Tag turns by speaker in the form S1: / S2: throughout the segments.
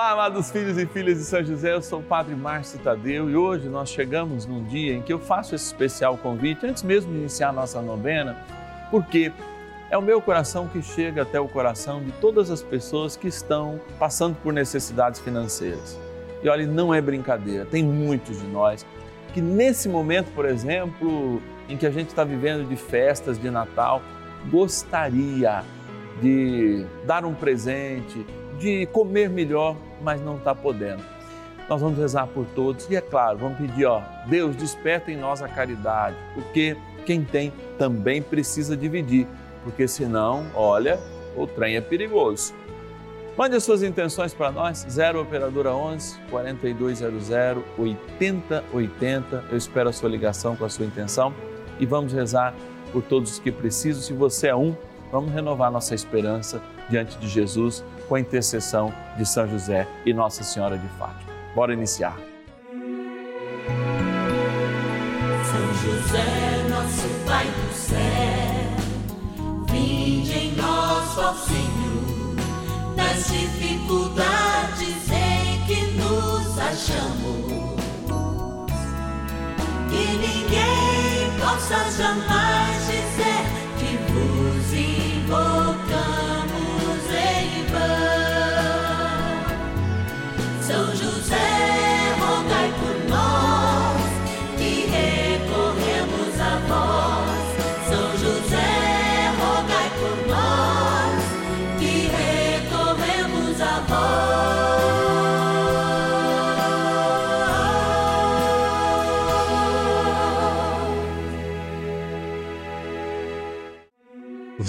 S1: Olá, amados filhos e filhas de São José, eu sou o Padre Márcio Tadeu e hoje nós chegamos num dia em que eu faço esse especial convite, antes mesmo de iniciar a nossa novena, porque é o meu coração que chega até o coração de todas as pessoas que estão passando por necessidades financeiras. E olha, não é brincadeira, tem muitos de nós que nesse momento, por exemplo, em que a gente está vivendo de festas de Natal, gostaria de dar um presente, de comer melhor, mas não está podendo. Nós vamos rezar por todos e, é claro, vamos pedir, ó, Deus, desperta em nós a caridade, porque quem tem também precisa dividir, porque senão, olha, o trem é perigoso. Mande as suas intenções para nós, 0 Operadora 11 4200 8080. Eu espero a sua ligação com a sua intenção e vamos rezar por todos os que precisam. Se você é um, vamos renovar nossa esperança diante de Jesus com a intercessão de São José e Nossa Senhora de Fátima. Bora iniciar.
S2: São José, nosso Pai do céu, vinde em nós, ó Senhor, nas dificuldades em que nos achamos. Que ninguém possa jamais dizer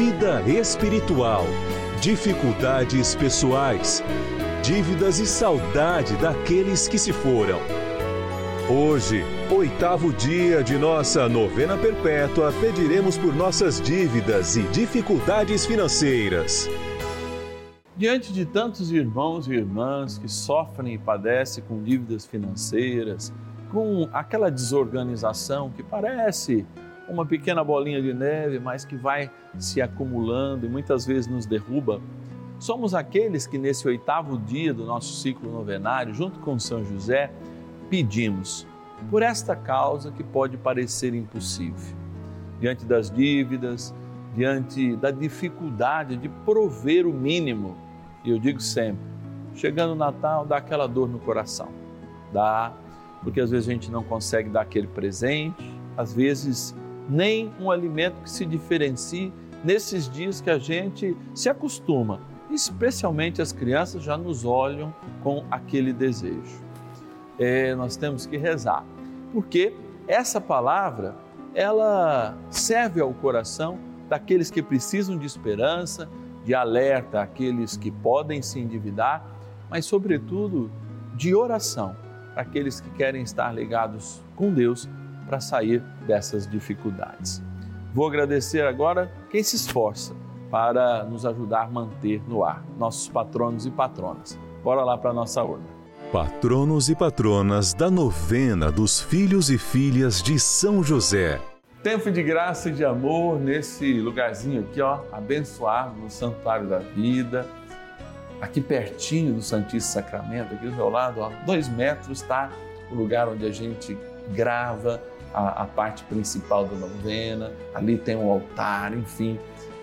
S3: vida espiritual, dificuldades pessoais dívidas e saudade daqueles que se foram. Hoje, oitavo dia de nossa novena perpétua, pediremos por nossas dívidas e dificuldades financeiras.
S1: Diante de tantos irmãos e irmãs que sofrem e padecem com dívidas financeiras, com aquela desorganização que parece uma pequena bolinha de neve, mas que vai se acumulando e muitas vezes nos derruba, Somos aqueles que, nesse oitavo dia do nosso ciclo novenário, junto com São José, pedimos por esta causa que pode parecer impossível. Diante das dívidas, diante da dificuldade de prover o mínimo, e eu digo sempre, chegando o Natal, dá aquela dor no coração. Dá, porque às vezes a gente não consegue dar aquele presente, às vezes nem um alimento que se diferencie nesses dias que a gente se acostuma especialmente as crianças já nos olham com aquele desejo. É, nós temos que rezar, porque essa palavra ela serve ao coração daqueles que precisam de esperança, de alerta àqueles que podem se endividar, mas sobretudo de oração aqueles que querem estar ligados com Deus para sair dessas dificuldades. Vou agradecer agora quem se esforça para nos ajudar a manter no ar, nossos patronos e patronas. Bora lá para a nossa urna.
S3: Patronos e patronas da novena dos filhos e filhas de São José.
S1: Tempo de graça e de amor nesse lugarzinho aqui, ó, abençoado no Santuário da Vida, aqui pertinho do Santíssimo Sacramento, aqui do meu lado, ó, dois metros está o lugar onde a gente grava a, a parte principal da novena, ali tem um altar, enfim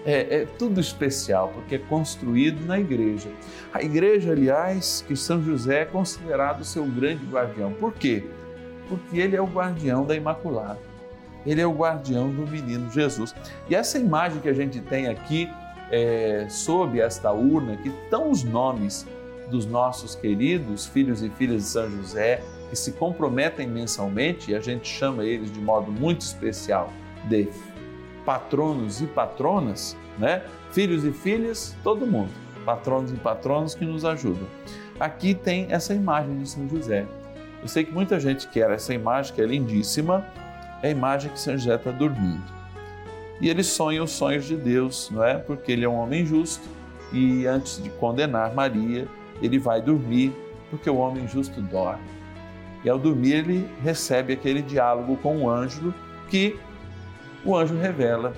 S1: é, é, tudo especial, porque é construído na igreja. A igreja, aliás, que São José é considerado seu grande guardião. Por quê? Porque ele é o guardião da Imaculada. Ele é o guardião do menino Jesus. E essa imagem que a gente tem aqui, é, sob esta urna, que estão os nomes dos nossos queridos filhos e filhas de São José, que se comprometem mensalmente, e a gente chama eles de modo muito especial de patronos e patronas, né? Filhos e filhas, todo mundo, patronos e patronas que nos ajudam. aqui tem essa imagem de São José. Eu sei que muita gente quer essa imagem, que é lindíssima, é a imagem que São José está dormindo. E ele sonha os sonhos de Deus, não é? Porque ele é um homem justo e antes de condenar Maria, ele vai dormir, porque o homem justo dorme. E ao dormir, ele recebe aquele diálogo com o anjo, que o anjo revela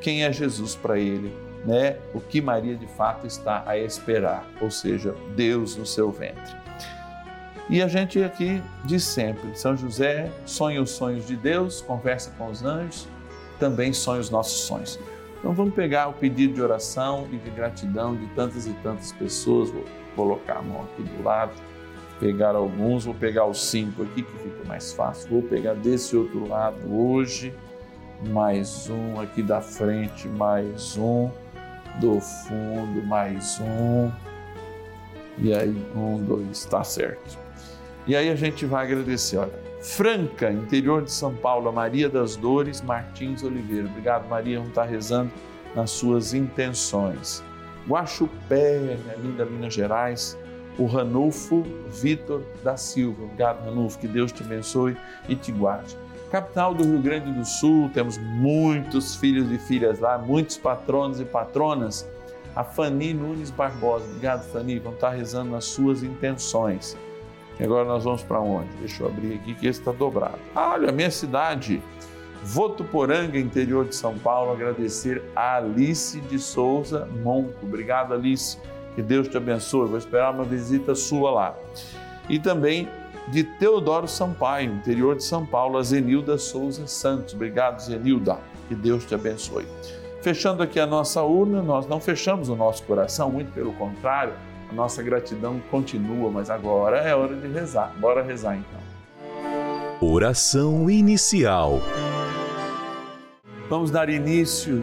S1: quem é Jesus para ele, né? O que Maria de fato está a esperar, ou seja, Deus no seu ventre. E a gente aqui diz sempre: São José sonha os sonhos de Deus, conversa com os anjos, também sonha os nossos sonhos. Então vamos pegar o pedido de oração e de gratidão de tantas e tantas pessoas. Vou colocar a mão aqui do lado, pegar alguns, vou pegar os cinco aqui que fica mais fácil. Vou pegar desse outro lado hoje, mais um aqui da frente, mais um do fundo, mais um. E aí, um, dois, está certo. E aí a gente vai agradecer, olha. Franca, interior de São Paulo, Maria das Dores Martins Oliveira. Obrigado, Maria, vamos estar rezando nas suas intenções. Guaxupé, minha linda Minas Gerais, o Ranulfo Vitor da Silva. Obrigado, Ranulfo, que Deus te abençoe e te guarde. Capital do Rio Grande do Sul, temos muitos filhos e filhas lá, muitos patronos e patronas. A Fani Nunes Barbosa. Obrigado, Fani, vamos estar rezando nas suas intenções. E agora nós vamos para onde? Deixa eu abrir aqui que esse está dobrado. Ah, olha, minha cidade, Votuporanga, interior de São Paulo, agradecer a Alice de Souza Monco. Obrigado, Alice. Que Deus te abençoe. Vou esperar uma visita sua lá. E também de Teodoro Sampaio, interior de São Paulo, a Zenilda Souza Santos. Obrigado, Zenilda. Que Deus te abençoe. Fechando aqui a nossa urna, nós não fechamos o nosso coração, muito pelo contrário a nossa gratidão continua, mas agora é hora de rezar. Bora rezar então.
S3: Oração inicial.
S1: Vamos dar início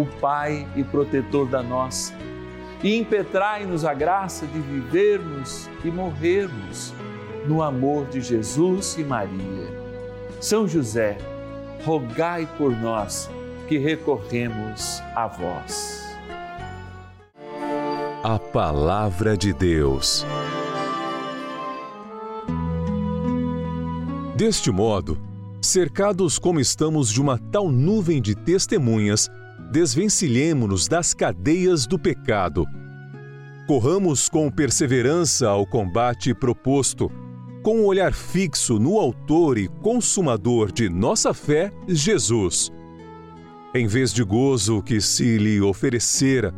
S1: o Pai e protetor da nossa, e impetrai-nos a graça de vivermos e morrermos no amor de Jesus e Maria. São José, rogai por nós que recorremos a vós.
S3: A Palavra de Deus. Deste modo, cercados como estamos de uma tal nuvem de testemunhas, desvencilhemo-nos das cadeias do pecado. Corramos com perseverança ao combate proposto, com o um olhar fixo no Autor e Consumador de nossa fé, Jesus em vez de gozo que se lhe oferecera,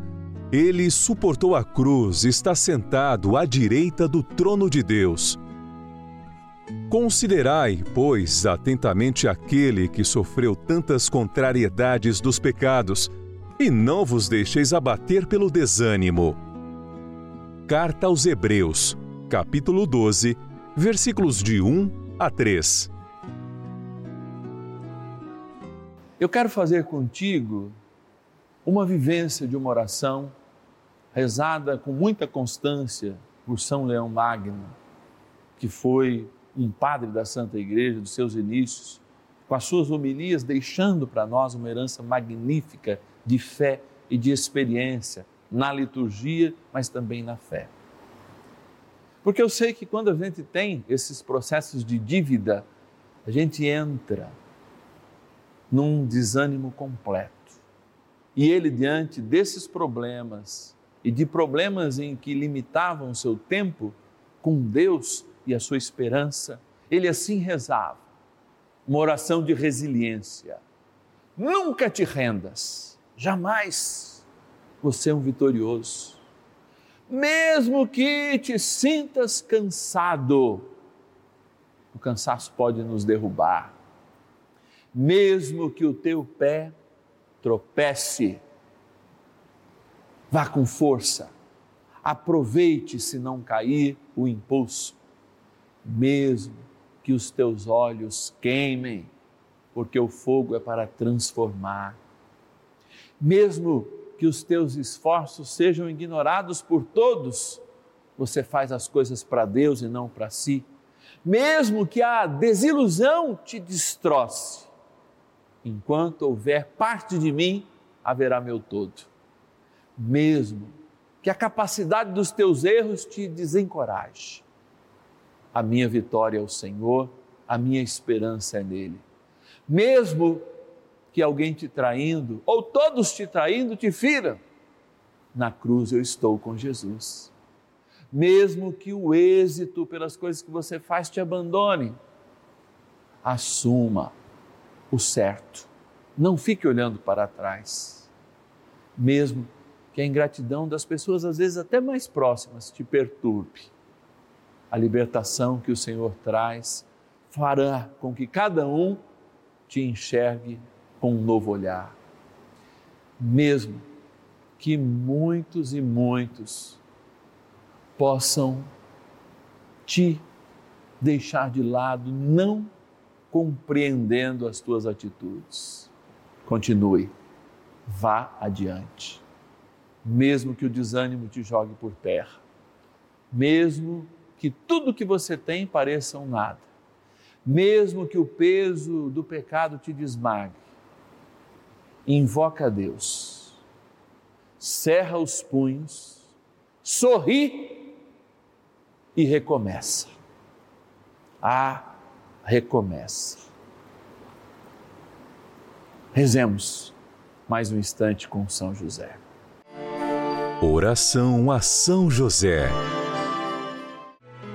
S3: ele suportou a cruz e está sentado à direita do trono de Deus. Considerai, pois, atentamente aquele que sofreu tantas contrariedades dos pecados, e não vos deixeis abater pelo desânimo. Carta aos Hebreus, capítulo 12, versículos de 1 a 3.
S1: Eu quero fazer contigo uma vivência de uma oração rezada com muita constância por São Leão Magno, que foi um padre da Santa Igreja dos seus inícios, com as suas homilias deixando para nós uma herança magnífica de fé e de experiência na liturgia, mas também na fé. Porque eu sei que quando a gente tem esses processos de dívida, a gente entra num desânimo completo. E ele, diante desses problemas e de problemas em que limitavam o seu tempo com Deus e a sua esperança, ele assim rezava, uma oração de resiliência. Nunca te rendas, jamais. Você é um vitorioso. Mesmo que te sintas cansado, o cansaço pode nos derrubar. Mesmo que o teu pé tropece, vá com força, aproveite, se não cair, o impulso, mesmo que os teus olhos queimem, porque o fogo é para transformar, mesmo que os teus esforços sejam ignorados por todos, você faz as coisas para Deus e não para si, mesmo que a desilusão te destroce, enquanto houver parte de mim, haverá meu todo. Mesmo que a capacidade dos teus erros te desencoraje, a minha vitória é o Senhor, a minha esperança é nele. Mesmo que alguém te traindo, ou todos te traindo, te fira, na cruz eu estou com Jesus. Mesmo que o êxito pelas coisas que você faz te abandone, assuma o certo. Não fique olhando para trás. Mesmo que a ingratidão das pessoas, às vezes até mais próximas, te perturbe. A libertação que o Senhor traz fará com que cada um te enxergue com um novo olhar. Mesmo que muitos e muitos possam te deixar de lado, não compreendendo as tuas atitudes. Continue, vá adiante. Mesmo que o desânimo te jogue por terra, mesmo que tudo que você tem pareça um nada, mesmo que o peso do pecado te desmague, invoca a Deus, cerra os punhos, sorri e recomeça. Ah, recomeça. Rezemos mais um instante com São José.
S3: Oração a São José.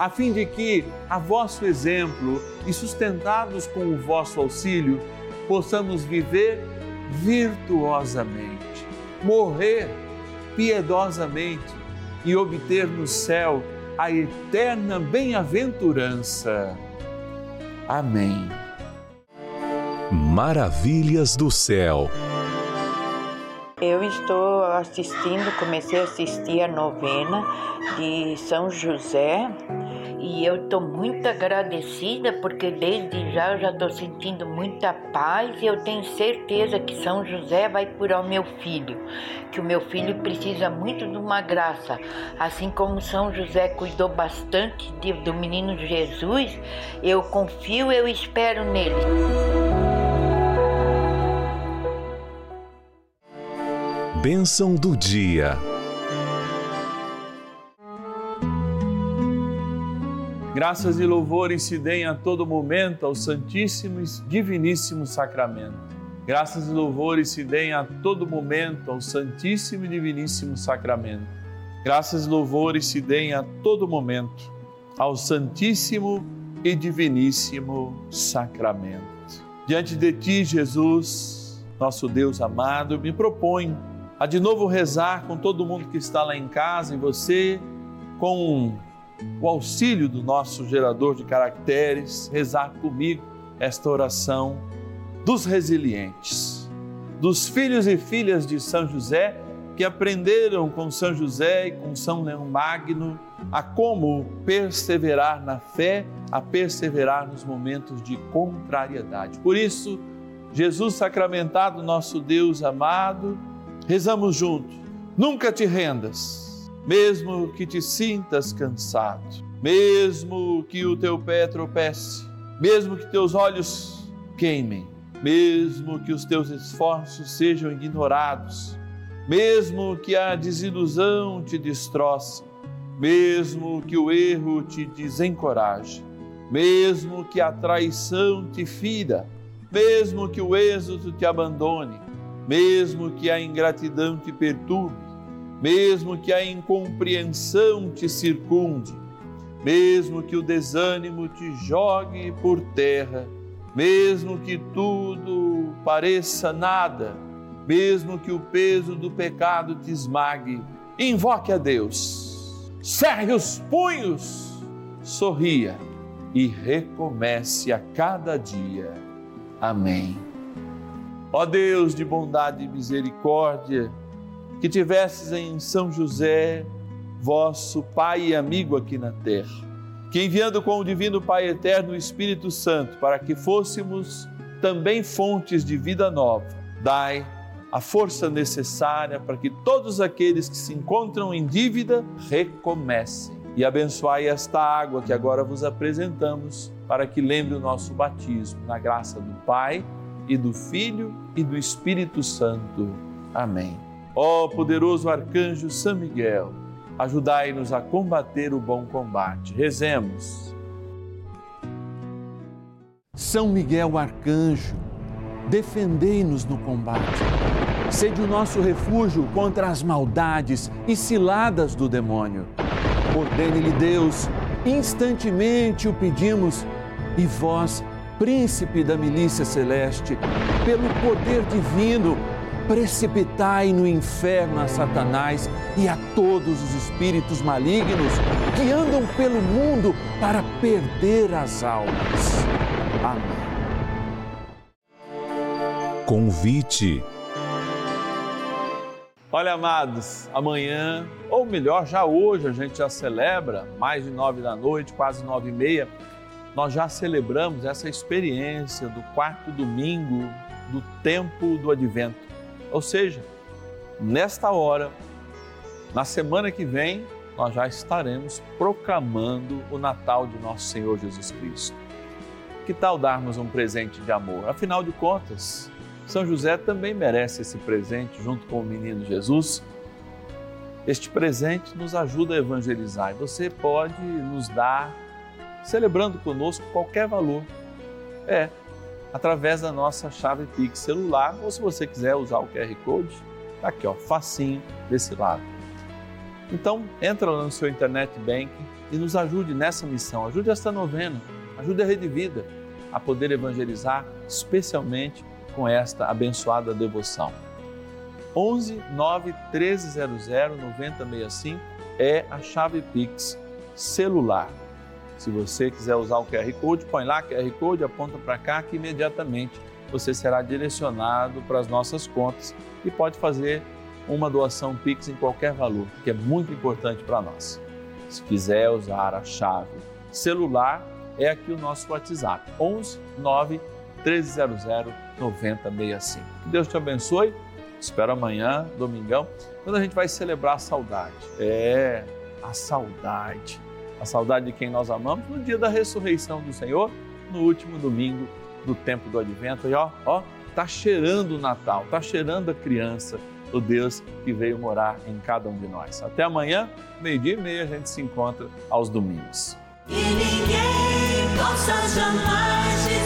S1: a fim de que, a vosso exemplo e sustentados com o vosso auxílio, possamos viver virtuosamente, morrer piedosamente e obter no céu a eterna bem-aventurança. Amém.
S3: Maravilhas do céu.
S4: Eu estou assistindo, comecei a assistir a novena de São José e eu estou muito agradecida porque desde já eu já estou sentindo muita paz e eu tenho certeza que São José vai curar o meu filho, que o meu filho precisa muito de uma graça, assim como São José cuidou bastante de, do menino Jesus, eu confio, eu espero nele.
S3: Bênção do dia.
S1: Graças e louvores se deem a todo momento ao Santíssimo e Diviníssimo Sacramento. Graças e louvores se deem a todo momento ao Santíssimo e Diviníssimo Sacramento. Graças e louvores se deem a todo momento ao Santíssimo e Diviníssimo Sacramento. Diante de ti, Jesus, nosso Deus amado, me proponho a de novo rezar com todo mundo que está lá em casa e você com o auxílio do nosso gerador de caracteres, rezar comigo esta oração dos resilientes, dos filhos e filhas de São José que aprenderam com São José e com São Leão Magno a como perseverar na fé, a perseverar nos momentos de contrariedade. Por isso, Jesus sacramentado, nosso Deus amado, rezamos juntos. Nunca te rendas mesmo que te sintas cansado, mesmo que o teu pé tropece, mesmo que teus olhos queimem, mesmo que os teus esforços sejam ignorados, mesmo que a desilusão te destroce, mesmo que o erro te desencoraje, mesmo que a traição te fira, mesmo que o êxito te abandone, mesmo que a ingratidão te perturbe, mesmo que a incompreensão te circunde, mesmo que o desânimo te jogue por terra, mesmo que tudo pareça nada, mesmo que o peso do pecado te esmague, invoque a Deus, cerre os punhos, sorria e recomece a cada dia. Amém. Ó Deus de bondade e misericórdia, que tivesses em São José, vosso Pai e amigo aqui na terra, que enviando com o Divino Pai Eterno o Espírito Santo para que fôssemos também fontes de vida nova, dai a força necessária para que todos aqueles que se encontram em dívida recomecem. E abençoai esta água que agora vos apresentamos, para que lembre o nosso batismo, na graça do Pai e do Filho e do Espírito Santo. Amém. Ó poderoso arcanjo São Miguel, ajudai-nos a combater o bom combate. Rezemos. São Miguel arcanjo, defendei-nos no combate. Sede o nosso refúgio contra as maldades e ciladas do demônio. Ordene-lhe Deus, instantemente o pedimos, e vós, príncipe da milícia celeste, pelo poder divino, precipitai no inferno a Satanás e a todos os espíritos malignos que andam pelo mundo para perder as almas. Amém.
S3: Convite.
S1: Olha, amados, amanhã, ou melhor, já hoje, a gente já celebra, mais de nove da noite, quase nove e meia, nós já celebramos essa experiência do quarto domingo do tempo do advento. Ou seja, nesta hora, na semana que vem, nós já estaremos proclamando o Natal de nosso Senhor Jesus Cristo. Que tal darmos um presente de amor? Afinal de contas, São José também merece esse presente junto com o menino Jesus. Este presente nos ajuda a evangelizar e você pode nos dar, celebrando conosco, qualquer valor. É, através da nossa chave Pix celular, ou se você quiser usar o QR Code, tá aqui ó, facinho desse lado. Então, entra lá no seu internet banking e nos ajude nessa missão, ajude esta novena, ajude a Rede Vida a poder evangelizar, especialmente com esta abençoada devoção. 11 9 1300 9065 é a chave Pix celular. Se você quiser usar o QR Code, põe lá QR Code, aponta para cá que imediatamente você será direcionado para as nossas contas e pode fazer uma doação Pix em qualquer valor, que é muito importante para nós. Se quiser usar a chave celular, é aqui o nosso WhatsApp, 11 9 1300 9065. Que Deus te abençoe. Espero amanhã, domingão, quando a gente vai celebrar a saudade. É, a saudade. A saudade de quem nós amamos no dia da ressurreição do Senhor, no último domingo do tempo do advento. E ó, ó, tá cheirando o Natal, tá cheirando a criança, o Deus que veio morar em cada um de nós. Até amanhã, meio-dia e meia, a gente se encontra aos domingos.
S2: E ninguém possa jamais